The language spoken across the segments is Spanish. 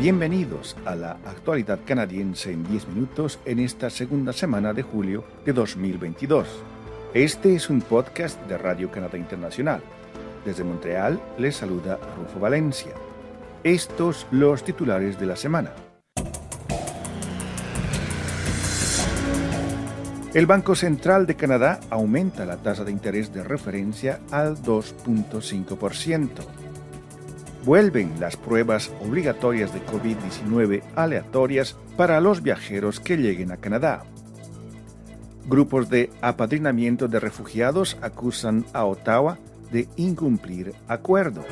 Bienvenidos a la actualidad canadiense en 10 minutos en esta segunda semana de julio de 2022. Este es un podcast de Radio Canadá Internacional. Desde Montreal les saluda Rufo Valencia. Estos los titulares de la semana. El Banco Central de Canadá aumenta la tasa de interés de referencia al 2.5% vuelven las pruebas obligatorias de COVID-19 aleatorias para los viajeros que lleguen a Canadá. Grupos de apadrinamiento de refugiados acusan a Ottawa de incumplir acuerdo.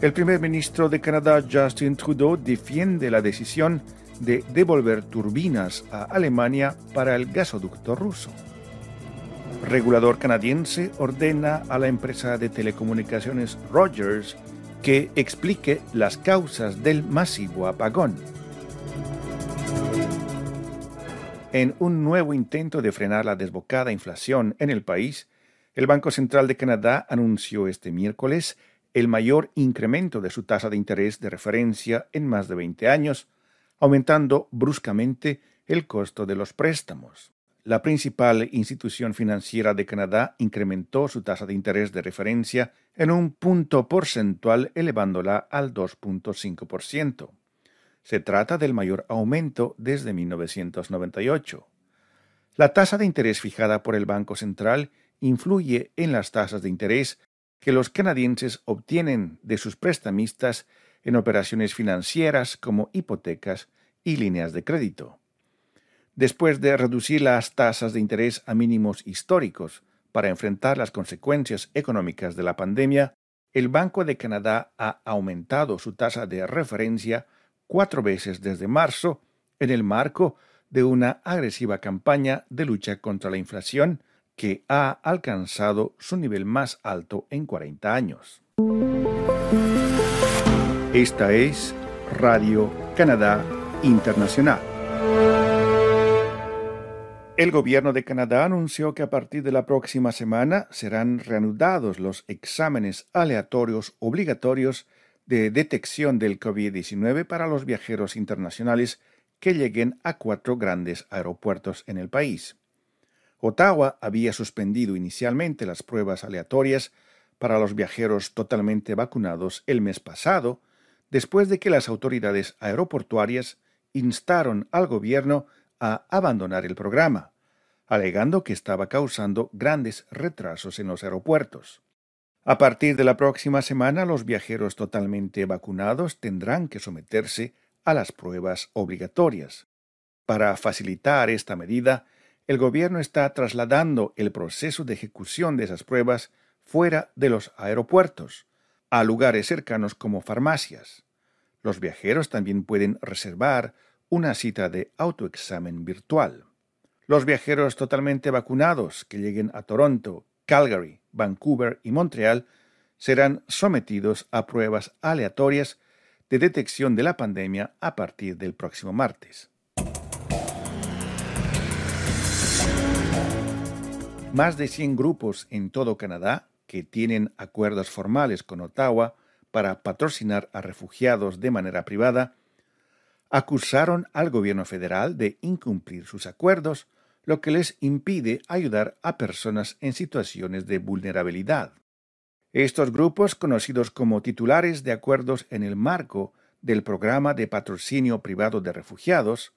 El primer ministro de Canadá, Justin Trudeau, defiende la decisión de devolver turbinas a Alemania para el gasoducto ruso. Regulador canadiense ordena a la empresa de telecomunicaciones Rogers que explique las causas del masivo apagón. En un nuevo intento de frenar la desbocada inflación en el país, el Banco Central de Canadá anunció este miércoles el mayor incremento de su tasa de interés de referencia en más de 20 años, aumentando bruscamente el costo de los préstamos la principal institución financiera de Canadá incrementó su tasa de interés de referencia en un punto porcentual elevándola al 2.5%. Se trata del mayor aumento desde 1998. La tasa de interés fijada por el Banco Central influye en las tasas de interés que los canadienses obtienen de sus prestamistas en operaciones financieras como hipotecas y líneas de crédito después de reducir las tasas de interés a mínimos históricos para enfrentar las consecuencias económicas de la pandemia, el Banco de Canadá ha aumentado su tasa de referencia cuatro veces desde marzo en el marco de una agresiva campaña de lucha contra la inflación que ha alcanzado su nivel más alto en 40 años. Esta es Radio Canadá Internacional. El gobierno de Canadá anunció que a partir de la próxima semana serán reanudados los exámenes aleatorios obligatorios de detección del COVID-19 para los viajeros internacionales que lleguen a cuatro grandes aeropuertos en el país. Ottawa había suspendido inicialmente las pruebas aleatorias para los viajeros totalmente vacunados el mes pasado, después de que las autoridades aeroportuarias instaron al gobierno abandonar el programa, alegando que estaba causando grandes retrasos en los aeropuertos. A partir de la próxima semana, los viajeros totalmente vacunados tendrán que someterse a las pruebas obligatorias. Para facilitar esta medida, el gobierno está trasladando el proceso de ejecución de esas pruebas fuera de los aeropuertos, a lugares cercanos como farmacias. Los viajeros también pueden reservar una cita de autoexamen virtual. Los viajeros totalmente vacunados que lleguen a Toronto, Calgary, Vancouver y Montreal serán sometidos a pruebas aleatorias de detección de la pandemia a partir del próximo martes. Más de 100 grupos en todo Canadá que tienen acuerdos formales con Ottawa para patrocinar a refugiados de manera privada acusaron al gobierno federal de incumplir sus acuerdos, lo que les impide ayudar a personas en situaciones de vulnerabilidad. Estos grupos, conocidos como titulares de acuerdos en el marco del programa de patrocinio privado de refugiados,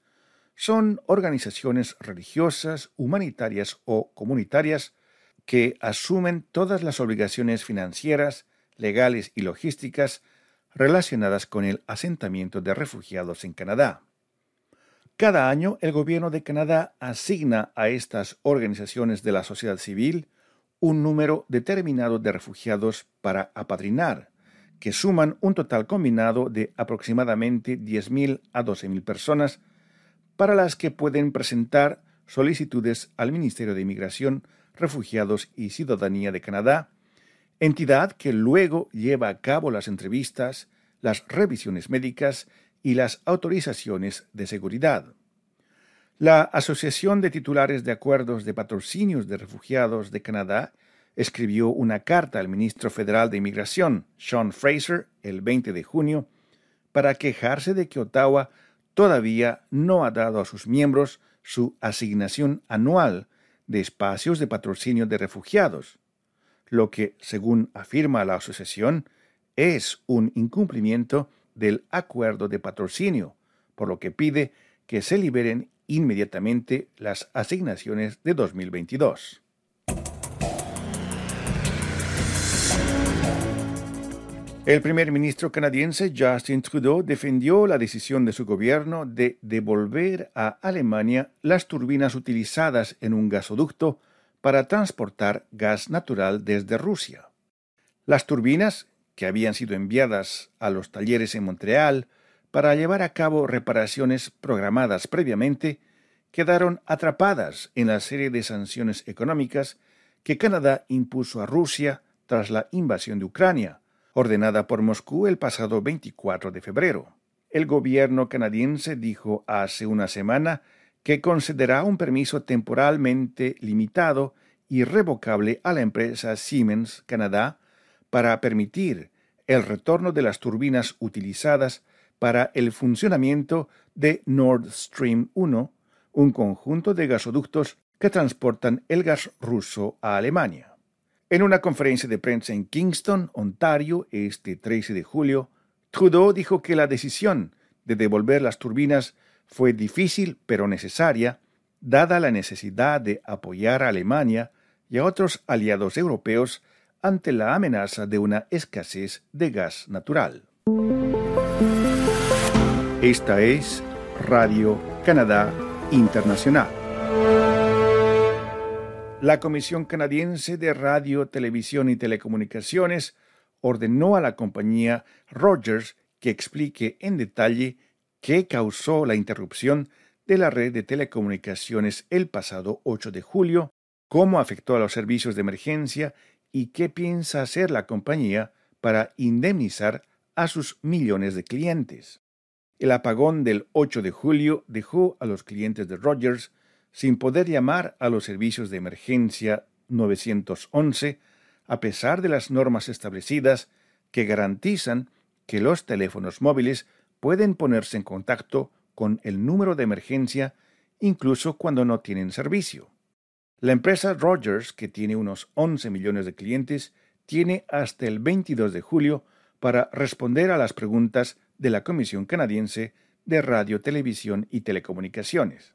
son organizaciones religiosas, humanitarias o comunitarias que asumen todas las obligaciones financieras, legales y logísticas relacionadas con el asentamiento de refugiados en Canadá. Cada año el gobierno de Canadá asigna a estas organizaciones de la sociedad civil un número determinado de refugiados para apadrinar, que suman un total combinado de aproximadamente 10.000 a 12.000 personas, para las que pueden presentar solicitudes al Ministerio de Inmigración, Refugiados y Ciudadanía de Canadá entidad que luego lleva a cabo las entrevistas, las revisiones médicas y las autorizaciones de seguridad. La Asociación de Titulares de Acuerdos de Patrocinios de Refugiados de Canadá escribió una carta al ministro federal de Inmigración, Sean Fraser, el 20 de junio, para quejarse de que Ottawa todavía no ha dado a sus miembros su asignación anual de espacios de patrocinio de refugiados, lo que, según afirma la asociación, es un incumplimiento del acuerdo de patrocinio, por lo que pide que se liberen inmediatamente las asignaciones de 2022. El primer ministro canadiense Justin Trudeau defendió la decisión de su gobierno de devolver a Alemania las turbinas utilizadas en un gasoducto para transportar gas natural desde Rusia. Las turbinas, que habían sido enviadas a los talleres en Montreal para llevar a cabo reparaciones programadas previamente, quedaron atrapadas en la serie de sanciones económicas que Canadá impuso a Rusia tras la invasión de Ucrania, ordenada por Moscú el pasado 24 de febrero. El gobierno canadiense dijo hace una semana que concederá un permiso temporalmente limitado y revocable a la empresa Siemens Canadá para permitir el retorno de las turbinas utilizadas para el funcionamiento de Nord Stream 1, un conjunto de gasoductos que transportan el gas ruso a Alemania. En una conferencia de prensa en Kingston, Ontario, este 13 de julio, Trudeau dijo que la decisión de devolver las turbinas fue difícil pero necesaria, dada la necesidad de apoyar a Alemania y a otros aliados europeos ante la amenaza de una escasez de gas natural. Esta es Radio Canadá Internacional. La Comisión Canadiense de Radio, Televisión y Telecomunicaciones ordenó a la compañía Rogers que explique en detalle qué causó la interrupción de la red de telecomunicaciones el pasado 8 de julio, cómo afectó a los servicios de emergencia y qué piensa hacer la compañía para indemnizar a sus millones de clientes. El apagón del 8 de julio dejó a los clientes de Rogers sin poder llamar a los servicios de emergencia 911 a pesar de las normas establecidas que garantizan que los teléfonos móviles pueden ponerse en contacto con el número de emergencia incluso cuando no tienen servicio. La empresa Rogers, que tiene unos 11 millones de clientes, tiene hasta el 22 de julio para responder a las preguntas de la Comisión Canadiense de Radio, Televisión y Telecomunicaciones.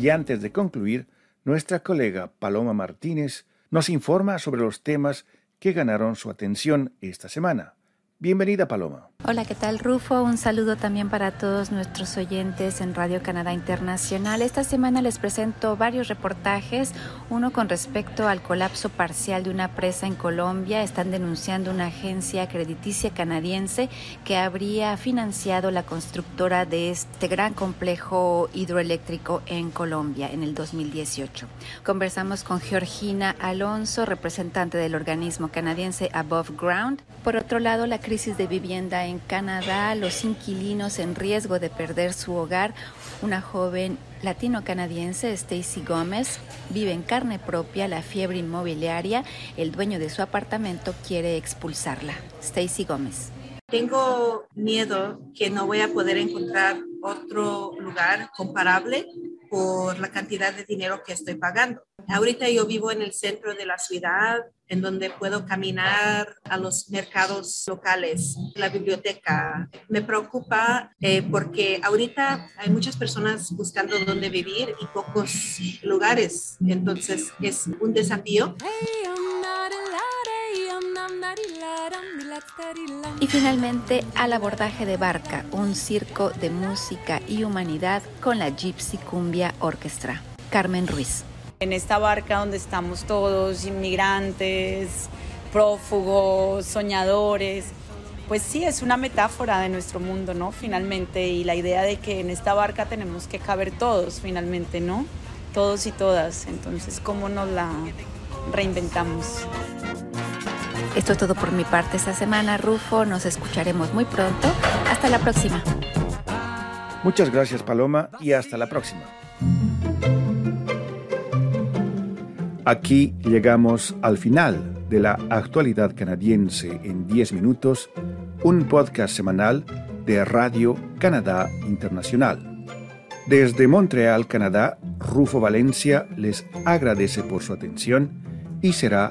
Y antes de concluir, nuestra colega Paloma Martínez nos informa sobre los temas que ganaron su atención esta semana. Bienvenida, Paloma. Hola, ¿qué tal, Rufo? Un saludo también para todos nuestros oyentes en Radio Canadá Internacional. Esta semana les presento varios reportajes. Uno con respecto al colapso parcial de una presa en Colombia. Están denunciando una agencia crediticia canadiense que habría financiado la constructora de este gran complejo hidroeléctrico en Colombia en el 2018. Conversamos con Georgina Alonso, representante del organismo canadiense Above Ground. Por otro lado, la crisis de vivienda en Canadá, los inquilinos en riesgo de perder su hogar. Una joven latino-canadiense, Stacy Gómez, vive en carne propia la fiebre inmobiliaria. El dueño de su apartamento quiere expulsarla. Stacy Gómez. Tengo miedo que no voy a poder encontrar otro lugar comparable por la cantidad de dinero que estoy pagando. Ahorita yo vivo en el centro de la ciudad, en donde puedo caminar a los mercados locales, la biblioteca. Me preocupa eh, porque ahorita hay muchas personas buscando dónde vivir y pocos lugares. Entonces es un desafío. Y finalmente al abordaje de Barca, un circo de música y humanidad con la Gypsy Cumbia Orquestra. Carmen Ruiz. En esta barca donde estamos todos, inmigrantes, prófugos, soñadores, pues sí, es una metáfora de nuestro mundo, ¿no? Finalmente, y la idea de que en esta barca tenemos que caber todos, finalmente, ¿no? Todos y todas. Entonces, ¿cómo nos la reinventamos? Esto es todo por mi parte esta semana, Rufo. Nos escucharemos muy pronto. Hasta la próxima. Muchas gracias, Paloma, y hasta la próxima. Aquí llegamos al final de la actualidad canadiense en 10 minutos, un podcast semanal de Radio Canadá Internacional. Desde Montreal, Canadá, Rufo Valencia les agradece por su atención y será